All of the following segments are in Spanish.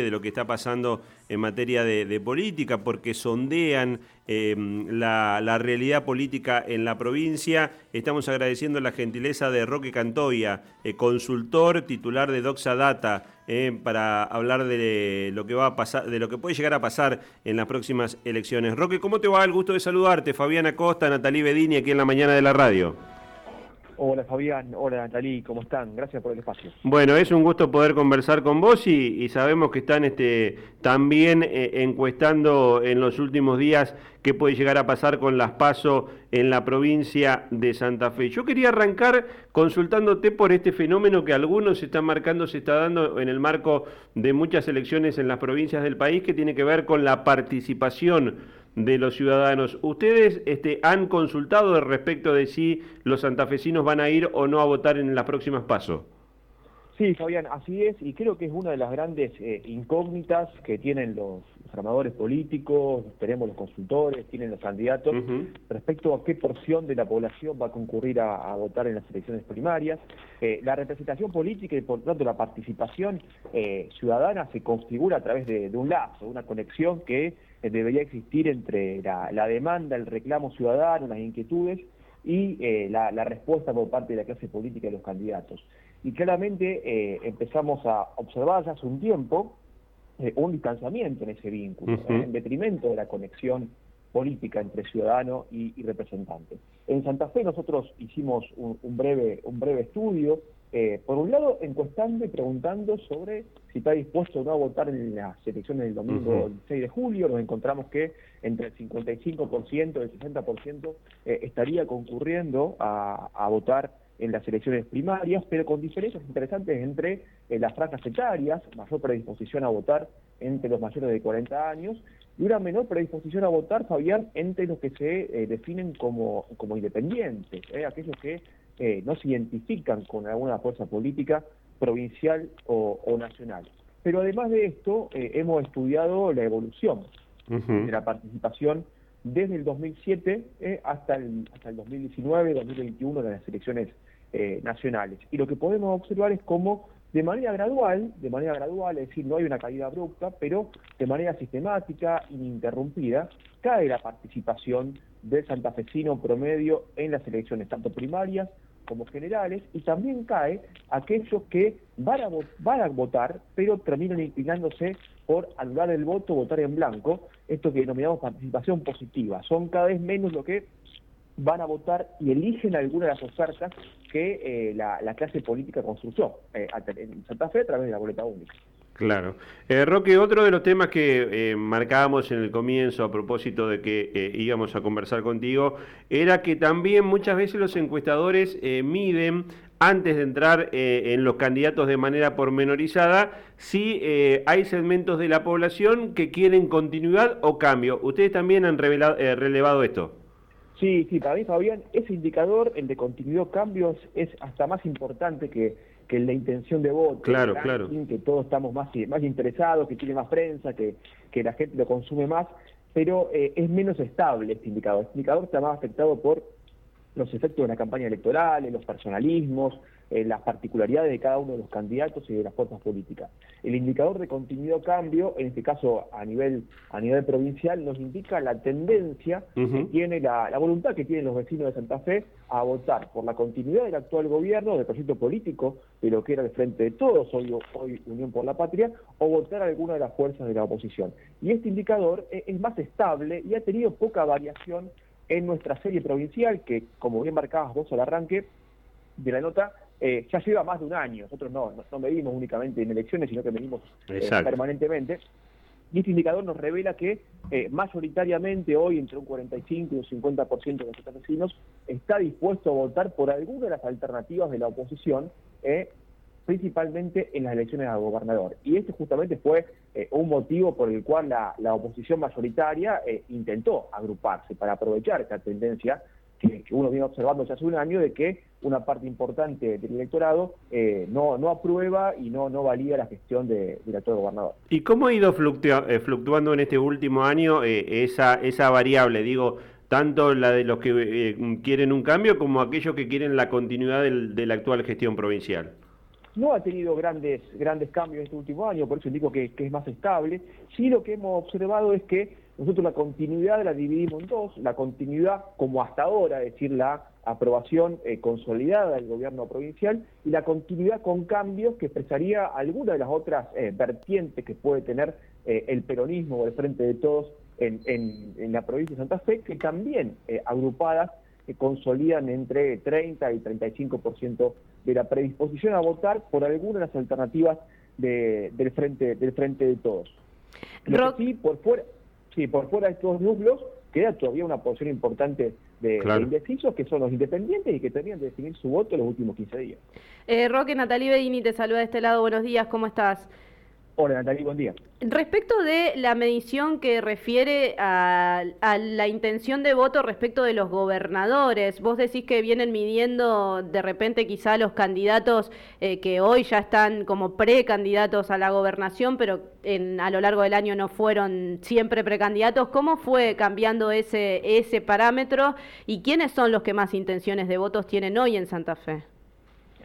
de lo que está pasando en materia de, política, porque sondean eh, la, realidad política en la provincia. Estamos agradeciendo la gentileza de Roque Cantoya, eh, consultor titular de Doxa Data, eh, para hablar de lo que va a pasar, de lo que puede llegar a pasar en las próximas elecciones. Roque, ¿cómo te va? El gusto de saludarte. Fabiana Costa, Natalí Bedini, aquí en la mañana de la radio. Hola Fabián, hola Natalí, ¿cómo están? Gracias por el espacio. Bueno, es un gusto poder conversar con vos y, sabemos que están este, también eh, encuestando en los últimos días qué puede llegar a pasar con las PASO en la provincia de Santa Fe. Yo quería arrancar consultándote por este fenómeno que algunos están marcando, se está dando en el marco de muchas elecciones en las provincias del país, que tiene que ver con la participación de los ciudadanos. ¿Ustedes este, han consultado respecto de si los santafesinos van a ir o no a votar en las próximas pasos? Sí, Fabián, así es, y creo que es una de las grandes eh, incógnitas que tienen los, armadores políticos, esperemos los consultores, tienen los candidatos, respecto a qué porción de la población va a concurrir a, votar en las elecciones primarias. Eh, la representación política y por lo tanto la participación eh, ciudadana se configura a través de, un lazo, una conexión que debería existir entre la, demanda, el reclamo ciudadano, las inquietudes y la, la respuesta por parte de la clase política y los candidatos. Y claramente eh, empezamos a observar ya hace un tiempo eh, un distanciamiento en ese vínculo, en detrimento de la conexión política entre ciudadano y, representante. En Santa Fe nosotros hicimos un, breve, un breve estudio, eh, por un lado encuestando y preguntando sobre si está dispuesto o no a votar en las elecciones del domingo 6 de julio, nos encontramos que entre el 55% y el 60% estaría concurriendo a, a votar en las elecciones primarias, pero con diferencias interesantes entre eh, las franjas etarias, mayor predisposición a votar entre los mayores de 40 años, y una menor predisposición a votar, Fabián, entre los que se eh, definen como, como independientes, eh, aquellos que no se identifican con alguna fuerza política provincial o, nacional. Pero además de esto, hemos estudiado la evolución de la participación desde el 2007 hasta, el, hasta el 2019, 2021 de las elecciones eh, nacionales. Y lo que podemos observar es cómo de manera gradual, de manera gradual, es decir, no hay una caída abrupta, pero de manera sistemática, ininterrumpida, cae la participación del santafesino promedio en las elecciones, tanto primarias como generales, y también cae aquellos que van a, van a votar, pero terminan inclinándose por anular el voto, votar en blanco, esto que denominamos participación positiva. Son cada vez menos lo que van a votar y eligen alguna de las ofertas que eh, la, clase política construyó eh, en Santa Fe a través de la boleta única. Claro. Eh, Roque, otro de los temas que eh, marcábamos en el comienzo a propósito de que íbamos a conversar contigo era que también muchas veces los encuestadores miden antes de entrar en los candidatos de manera pormenorizada si hay segmentos de la población que quieren continuidad o cambio. ¿Ustedes también han relevado esto? Sí, sí, para mí, Fabián, ese indicador, el de continuidad cambios, es hasta más importante que, que el de intención de voto. Claro, claro. Que todos estamos más, más interesados, que tiene más prensa, que, que la gente lo consume más, pero eh, es menos estable este indicador. Este indicador está más afectado por los efectos de la campaña electoral, los personalismos, eh, las particularidades de cada uno de los candidatos y de las fuerzas políticas. El indicador de continuidad cambio, en este caso a nivel, a nivel provincial, nos indica la tendencia que tiene, la, voluntad que tienen los vecinos de Santa Fe a votar por la continuidad del actual gobierno, del proyecto político, de lo que era el Frente de Todos, hoy, hoy Unión por la Patria, o votar a alguna de las fuerzas de la oposición. Y este indicador es, es más estable y ha tenido poca variación en nuestra serie provincial, que como bien marcabas vos al arranque de la nota, eh, ya lleva más de un año. Nosotros no, no, medimos únicamente en elecciones, sino que medimos eh, permanentemente. Y este indicador nos revela que eh, mayoritariamente hoy entre un 45 y un 50% de los vecinos está dispuesto a votar por alguna de las alternativas de la oposición, principalmente en las elecciones a gobernador. Y este justamente fue un motivo por el cual la, oposición mayoritaria intentó agruparse para aprovechar esta tendencia que, uno viene observando ya hace un año de que una parte importante del electorado eh, no, no aprueba y no, no valía la gestión de, del actual gobernador. ¿Y cómo ha ido eh, fluctuando en este último año eh, esa, esa variable? Digo, tanto la de los que quieren un cambio como aquellos que quieren la continuidad de la actual gestión provincial. No ha tenido grandes, grandes cambios este último año, por eso digo que, es más estable. Sí lo que hemos observado es que nosotros la continuidad la dividimos en dos, la continuidad como hasta ahora, es decir, la aprobación eh, consolidada del gobierno provincial y la continuidad con cambios que expresaría alguna de las otras eh, vertientes que puede tener eh, el peronismo o el Frente de Todos en, en, la provincia de Santa Fe, que también agrupadas consolidan entre 30 y 35% de la predisposición a votar por alguna de las alternativas del, frente, del Frente de Todos. Lo sí, por fuera, sí, por fuera de estos núcleos queda todavía una porción importante de, indecisos que son los independientes y que tenían que definir su voto en los últimos 15 días. Eh, Roque, Natalie Bedini te saluda de este lado. Buenos días, ¿cómo estás? Hola Natalie, buen día. Respecto de la medición que refiere a, la intención de voto respecto de los gobernadores, vos decís que vienen midiendo de repente quizá los candidatos eh, que hoy ya están como precandidatos a la gobernación, pero en, a lo largo del año no fueron siempre precandidatos. ¿Cómo fue cambiando ese, ese parámetro y quiénes son los que más intenciones de votos tienen hoy en Santa Fe?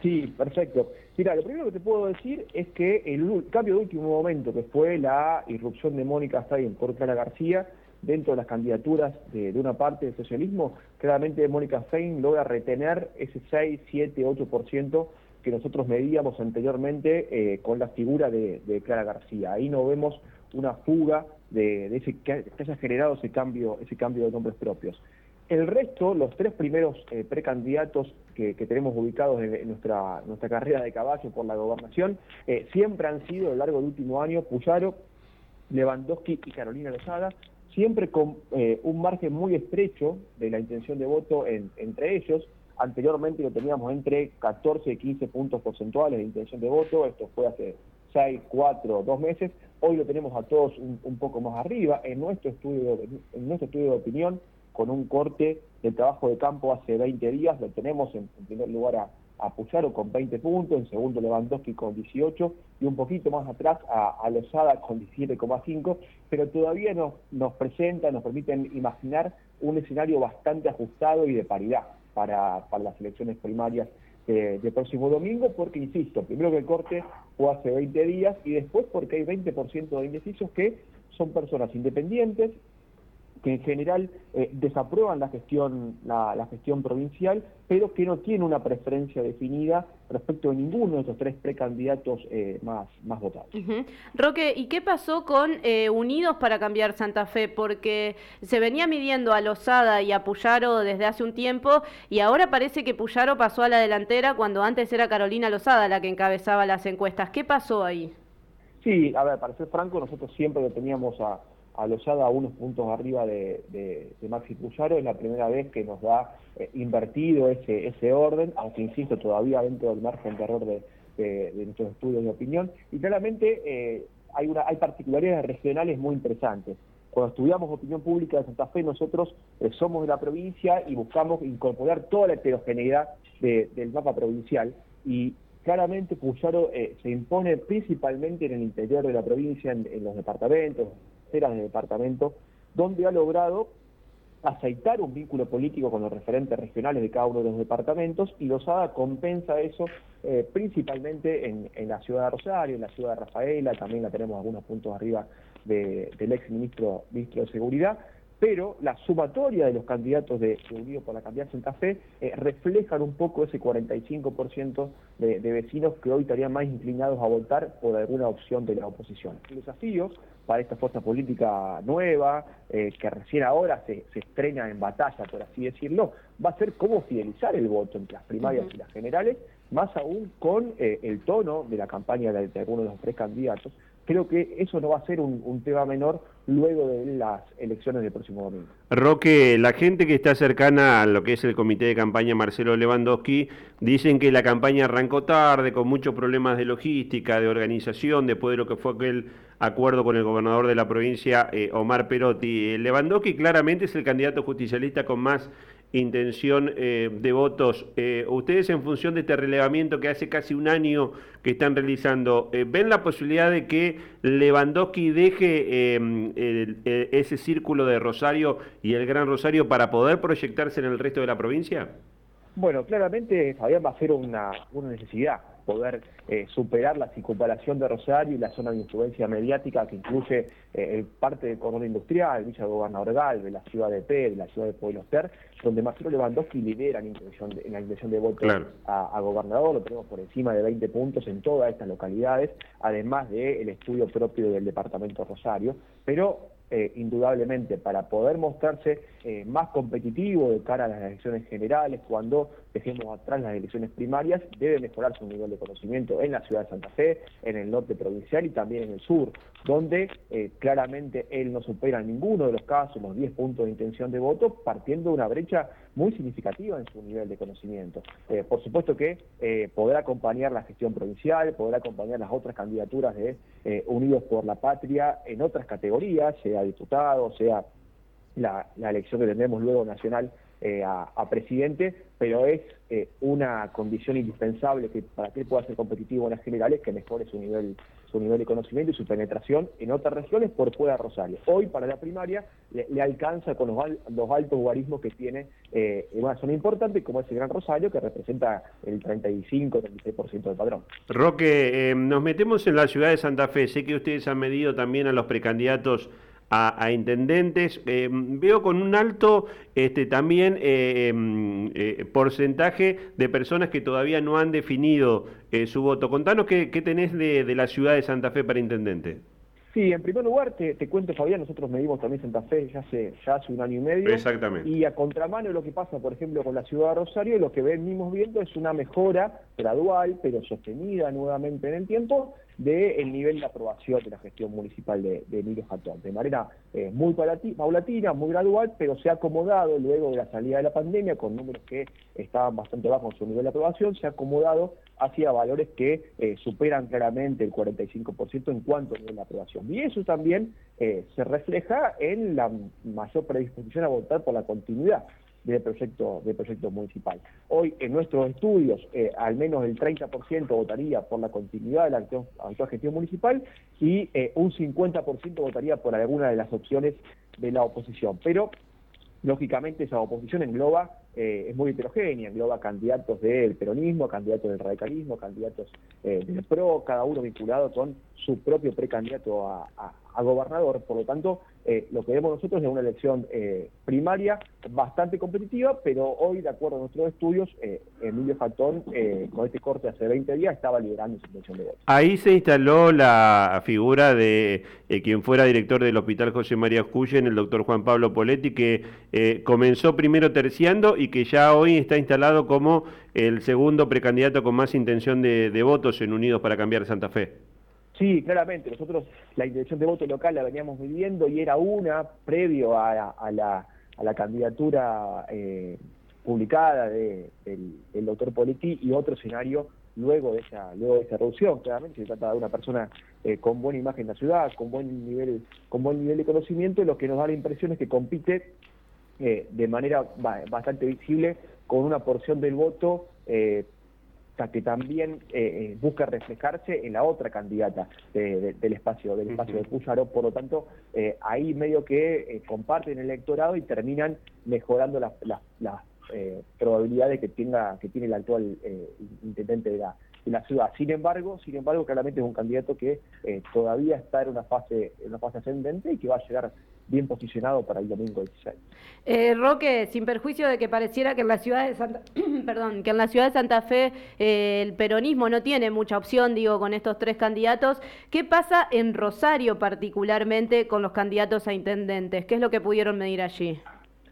Sí, perfecto. Mira, lo primero que te puedo decir es que el cambio de último momento, que fue la irrupción de Mónica Stein por Clara García, dentro de las candidaturas de, una parte del socialismo, claramente Mónica Stein logra retener ese 6, 7, 8% que nosotros medíamos anteriormente eh, con la figura de, Clara García. Ahí no vemos una fuga de, ese que haya generado ese cambio, ese cambio de nombres propios. El resto, los tres primeros eh, precandidatos que, tenemos ubicados en, nuestra, nuestra carrera de caballo por la gobernación, eh, siempre han sido a lo largo del último año Puyaro, Lewandowski y Carolina Lozada, siempre con eh, un margen muy estrecho de la intención de voto entre ellos. Anteriormente lo teníamos entre 14 y 15 puntos porcentuales de intención de voto, esto fue hace 6, 4, 2 meses. Hoy lo tenemos a todos un, un poco más arriba. En nuestro estudio, en nuestro estudio de opinión, con un corte del trabajo de campo hace 20 días, lo tenemos en, primer lugar a, a Puyaro con 20 puntos, en segundo Lewandowski con 18 y un poquito más atrás a, a Lozada con 17,5, pero todavía nos, nos presenta, nos permiten imaginar un escenario bastante ajustado y de paridad para, las elecciones primarias de, próximo domingo, porque, insisto, primero que el corte fue hace 20 días y después porque hay 20% de indecisos que son personas independientes, que en general eh, desaprueban la gestión, la, gestión provincial, pero que no tiene una preferencia definida respecto de ninguno de esos tres precandidatos eh, más, más votados. Roque, ¿y qué pasó con eh, Unidos para Cambiar Santa Fe? Porque se venía midiendo a Lozada y a Puyaro desde hace un tiempo y ahora parece que Puyaro pasó a la delantera cuando antes era Carolina Lozada la que encabezaba las encuestas. ¿Qué pasó ahí? Sí, a ver, para ser franco, nosotros siempre lo teníamos a a a unos puntos arriba de, de, Maxi Puyaro, es la primera vez que nos da eh, invertido ese, ese orden, aunque insisto, todavía dentro del margen de error de, nuestros estudios de opinión, y claramente eh, hay, una, hay particularidades regionales muy interesantes. Cuando estudiamos opinión pública de Santa Fe, nosotros eh, somos de la provincia y buscamos incorporar toda la heterogeneidad del mapa provincial, y claramente Puyaro se impone principalmente en el interior de la provincia, en los departamentos, en el departamento, donde ha logrado aceitar un vínculo político con los referentes regionales de cada uno de los departamentos y Lozada compensa eso eh, principalmente en, la ciudad de Rosario, en la ciudad de Rafaela, también la tenemos algunos puntos arriba del ex ministro, de Seguridad, pero la sumatoria de los candidatos de, Unido por la Cambiar Santa Fe eh, reflejan un poco ese 45% de, de, vecinos que hoy estarían más inclinados a votar por alguna opción de la oposición. El desafío para esta fuerza política nueva, eh, que recién ahora se, estrena en batalla, por así decirlo, va a ser cómo fidelizar el voto entre las primarias y las generales, más aún con eh, el tono de la campaña de, de algunos de los tres candidatos, creo que eso no va a ser un, tema menor luego de las elecciones del próximo domingo. Roque, la gente que está cercana a lo que es el comité de campaña Marcelo Lewandowski, dicen que la campaña arrancó tarde, con muchos problemas de logística, de organización, después de lo que fue aquel acuerdo con el gobernador de la provincia, eh, Omar Perotti. Eh, Lewandowski claramente es el candidato justicialista con más intención eh, de votos. Eh, ustedes en función de este relevamiento que hace casi un año que están realizando, eh, ¿ven la posibilidad de que Lewandowski deje ese círculo de Rosario y el Gran Rosario para poder proyectarse en el resto de la provincia? Bueno, claramente Fabián va a ser una, una necesidad poder eh, superar la circunvalación de Rosario y la zona de influencia mediática que incluye eh, parte del cordón industrial, Villa Gobernador Galve, la ciudad de P, la ciudad de Pueblo Ter, donde Marcelo Lewandowski lidera en, en la intención de voto a, gobernador, lo tenemos por encima de 20 puntos en todas estas localidades, además del estudio propio del departamento Rosario, pero eh, indudablemente para poder mostrarse eh, más competitivo de cara a las elecciones generales, cuando dejemos atrás las elecciones primarias, debe mejorar su nivel de conocimiento en la ciudad de Santa Fe, en el norte provincial y también en el sur, donde eh, claramente él no supera en ninguno de los casos los 10 puntos de intención de voto, partiendo de una brecha muy significativa en su nivel de conocimiento. por supuesto que podrá acompañar la gestión provincial, podrá acompañar las otras candidaturas de Unidos por la Patria en otras categorías, sea diputado, sea la, elección que tendremos luego nacional eh, a, presidente, pero es eh, una condición indispensable que para que él pueda ser competitivo en las generales que mejore su nivel su nivel de conocimiento y su penetración en otras regiones por fuera de Rosario. Hoy para la primaria le, alcanza con los, altos guarismos que tiene eh, en una zona importante como es el Gran Rosario que representa el 35-36% del padrón. Roque, nos metemos en la ciudad de Santa Fe. Sé que ustedes han medido también a los precandidatos a, intendentes. Eh, veo con un alto este, también eh, em, eh, porcentaje de personas que todavía no han definido su voto. Contanos qué, tenés de, la ciudad de Santa Fe para intendente. Sí, en primer lugar te, cuento, Fabián, nosotros medimos también Santa Fe ya hace, ya hace un año y medio. Exactamente. Y a contramano de lo que pasa, por ejemplo, con la ciudad de Rosario, lo que venimos viendo es una mejora gradual, pero sostenida nuevamente en el tiempo, del nivel de aprobación de la gestión municipal de, Emilio Jatón, de manera eh, muy paulatina, muy gradual, pero se ha acomodado luego de la salida de la pandemia, con números que estaban bastante bajos en su nivel de aprobación, se ha acomodado hacia valores que eh, superan claramente el 45% en cuanto a nivel de aprobación. Y eso también eh, se refleja en la mayor predisposición a votar por la continuidad del proyecto, del proyecto municipal. Hoy en nuestros estudios eh, al menos el 30% votaría por la continuidad de la actual gestión municipal y eh, un 50% votaría por alguna de las opciones de la oposición. Pero lógicamente esa oposición engloba, eh, es muy heterogénea, engloba candidatos del peronismo, candidatos del radicalismo, candidatos del PRO, cada uno vinculado con su propio precandidato a, a gobernador. Por lo tanto, eh, lo que vemos nosotros es una elección eh, primaria bastante competitiva, pero hoy, de acuerdo a nuestros estudios, eh, Emilio Factón, con este corte hace 20 días, estaba liderando su elección de votos. Ahí se instaló la figura de quien fuera director del Hospital José María Escuyen, el doctor Juan Pablo Poletti, que comenzó primero terciando y que ya hoy está instalado como el segundo precandidato con más intención de, de votos en Unidos para Cambiar Santa Fe. Sí, claramente. Nosotros la intención de voto local la veníamos viviendo y era una previo a, la, candidatura eh, publicada del, doctor Politi y otro escenario luego de esa luego de esa reducción. Claramente se trata de una persona eh, con buena imagen en la ciudad, con buen nivel con buen nivel de conocimiento, lo que nos da la impresión es que compite eh, de manera bastante visible con una porción del voto que también eh, eh, busca reflejarse en la otra candidata del espacio del espacio de Puyaro, por lo tanto eh, ahí medio que comparten el electorado y terminan mejorando las, probabilidades que tenga que tiene el actual intendente de la, de la ciudad. Sin embargo, sin embargo, claramente es un candidato que todavía está en una fase en una fase ascendente y que va a llegar bien posicionado para el domingo 16. Eh, Roque, sin perjuicio de que pareciera que en la ciudad de Santa, perdón, que en la ciudad de Santa Fe eh, el peronismo no tiene mucha opción, digo, con estos tres candidatos, ¿qué pasa en Rosario particularmente con los candidatos a intendentes? ¿Qué es lo que pudieron medir allí?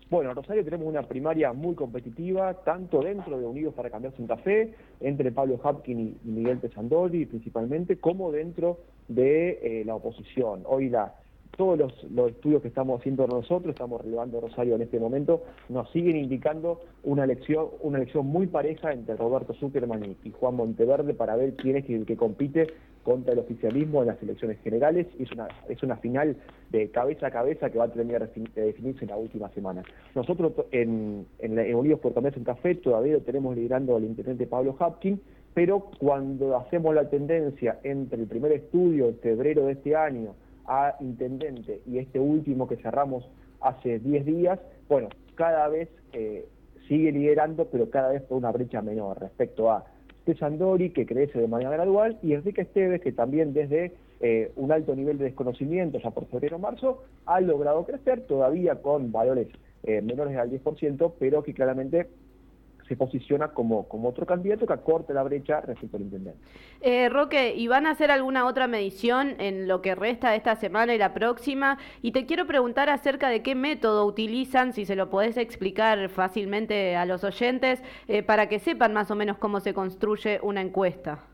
Bueno, en Rosario tenemos una primaria muy competitiva, tanto dentro de Unidos para Cambiar Santa Fe, entre Pablo Hapkin y Miguel Pesandori principalmente, como dentro de eh, la oposición. Hoy la, todos los, estudios que estamos haciendo nosotros, estamos relevando Rosario en este momento, nos siguen indicando una elección, una elección muy pareja entre Roberto Zuckerman y, Juan Monteverde para ver quién es el que compite contra el oficialismo en las elecciones generales. Es una, es una final de cabeza a cabeza que va a tener que definirse en la última semana. Nosotros en, en, Unidos por Cambiar Santa Fe todavía lo tenemos liderando al intendente Pablo Hapkin, pero cuando hacemos la tendencia entre el primer estudio en febrero de este año a intendente y este último que cerramos hace 10 días, bueno, cada vez eh, sigue liderando, pero cada vez por una brecha menor respecto a Sandori, que crece de manera gradual, y Enrique Esteves, que también desde eh, un alto nivel de desconocimiento, ya por febrero o marzo, ha logrado crecer, todavía con valores eh, menores al 10%, pero que claramente se posiciona como, como otro candidato que acorte la brecha respecto al intendente. Eh, Roque, ¿y van a hacer alguna otra medición en lo que resta de esta semana y la próxima? Y te quiero preguntar acerca de qué método utilizan, si se lo podés explicar fácilmente a los oyentes, eh, para que sepan más o menos cómo se construye una encuesta.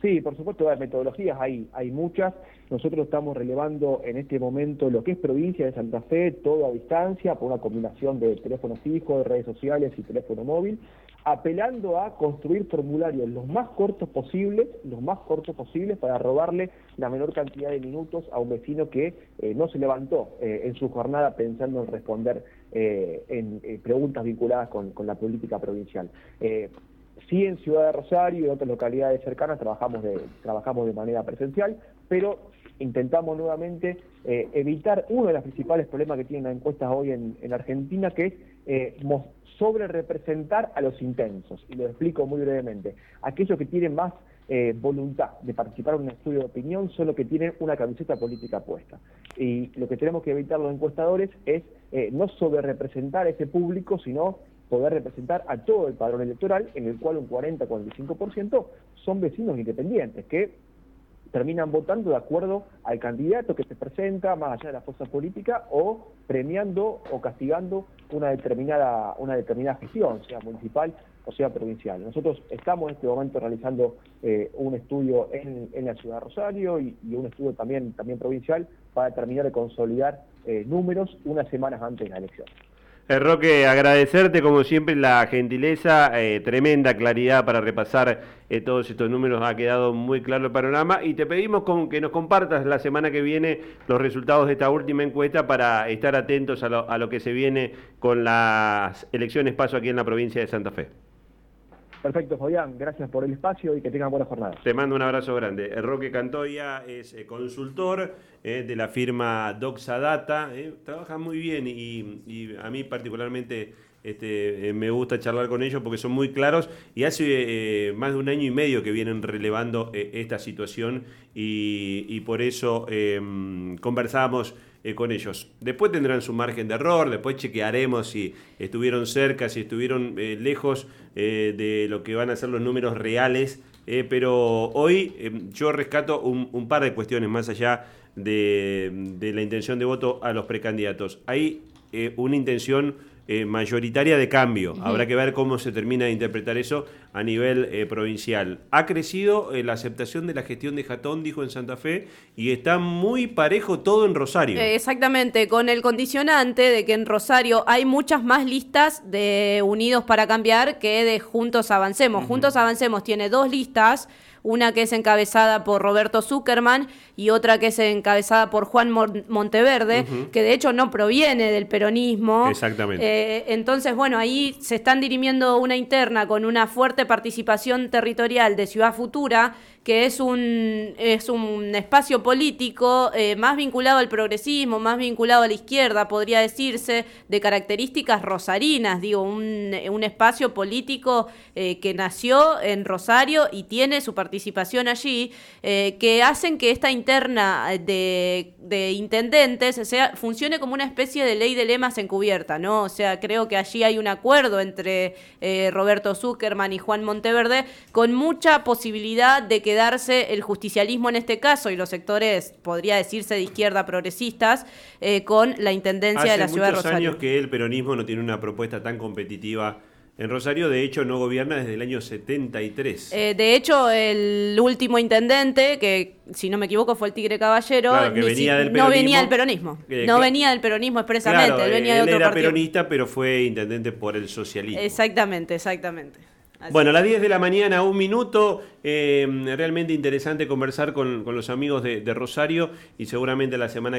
Sí, por supuesto, las metodologías hay, hay muchas. Nosotros estamos relevando en este momento lo que es provincia de Santa Fe, todo a distancia, por una combinación de teléfono fijo, de redes sociales y teléfono móvil, apelando a construir formularios los más cortos posibles, los más cortos posibles para robarle la menor cantidad de minutos a un vecino que eh, no se levantó eh, en su jornada pensando en responder eh, en preguntas vinculadas con, la política provincial. Sí, en Ciudad de Rosario y otras localidades cercanas trabajamos de, trabajamos de manera presencial, pero intentamos nuevamente eh, evitar uno de los principales problemas que tienen las encuestas hoy en, Argentina, que es eh, sobre representar a los intensos. Y lo explico muy brevemente. Aquellos que tienen más eh, voluntad de participar en un estudio de opinión son los que tienen una camiseta política puesta. Y lo que tenemos que evitar los encuestadores es eh, no sobre representar a ese público, sino poder representar a todo el padrón electoral, en el cual un 40-45% son vecinos independientes, que terminan votando de acuerdo al candidato que se presenta, más allá de la fuerza política, o premiando o castigando una determinada, una determinada gestión, sea municipal o sea provincial. Nosotros estamos en este momento realizando eh, un estudio en, la ciudad de Rosario y, un estudio también, también provincial para terminar de consolidar eh, números unas semanas antes de la elección. Roque, agradecerte como siempre la gentileza, eh, tremenda claridad para repasar eh, todos estos números, ha quedado muy claro el panorama y te pedimos que nos compartas la semana que viene los resultados de esta última encuesta para estar atentos a lo, a lo que se viene con las elecciones paso aquí en la provincia de Santa Fe. Perfecto, Fabián. Gracias por el espacio y que tengan buena jornada. Te mando un abrazo grande. Roque Cantoya es eh, consultor eh, de la firma Doxadata. Eh, trabaja muy bien y, a mí particularmente este, me gusta charlar con ellos porque son muy claros y hace más de un año y medio que vienen relevando esta situación y, por eso conversamos eh, con ellos. Después tendrán su margen de error, después chequearemos si estuvieron cerca, si estuvieron eh, lejos eh, de lo que van a ser los números reales. pero hoy yo rescato un, par de cuestiones más allá de, de, la intención de voto a los precandidatos. Hay una intención eh, mayoritaria de cambio. Habrá que ver cómo se termina de interpretar eso a nivel eh, provincial. Ha crecido eh, la aceptación de la gestión de Jatón, dijo en Santa Fe, y está muy parejo todo en Rosario. exactamente, con el condicionante de que en Rosario hay muchas más listas de Unidos para Cambiar que de Juntos Avancemos. Juntos Avancemos tiene dos listas una que es encabezada por Roberto Zuckerman y otra que es encabezada por Juan Monteverde, que de hecho no proviene del peronismo. Exactamente. Eh, entonces, bueno, ahí se están dirimiendo una interna con una fuerte participación territorial de Ciudad Futura, que es un, es un espacio político eh, más vinculado al progresismo, más vinculado a la izquierda, podría decirse, de características rosarinas, digo, un, un espacio político eh, que nació en Rosario y tiene su participación allí, eh, que hacen que esta interna de, de intendentes sea, funcione como una especie de ley de lemas encubierta, ¿no? O sea, creo que allí hay un acuerdo entre Roberto Zuckerman y Juan Monteverde con mucha posibilidad de que quedarse el justicialismo en este caso y los sectores, podría decirse, de izquierda progresistas, eh, con la intendencia de la ciudad de Rosario. Hace muchos años que el peronismo no tiene una propuesta tan competitiva en Rosario, de hecho, no gobierna desde el año 73. Eh, de hecho, el último intendente, que si no me equivoco fue el Tigre Caballero, no venía del peronismo. no venía del peronismo expresamente, él venía de otro era peronista, pero fue intendente por el socialismo. Exactamente, exactamente. Bueno, a las 10 de la mañana, un minuto. Eh, realmente interesante conversar con, los amigos de, de Rosario y seguramente la semana que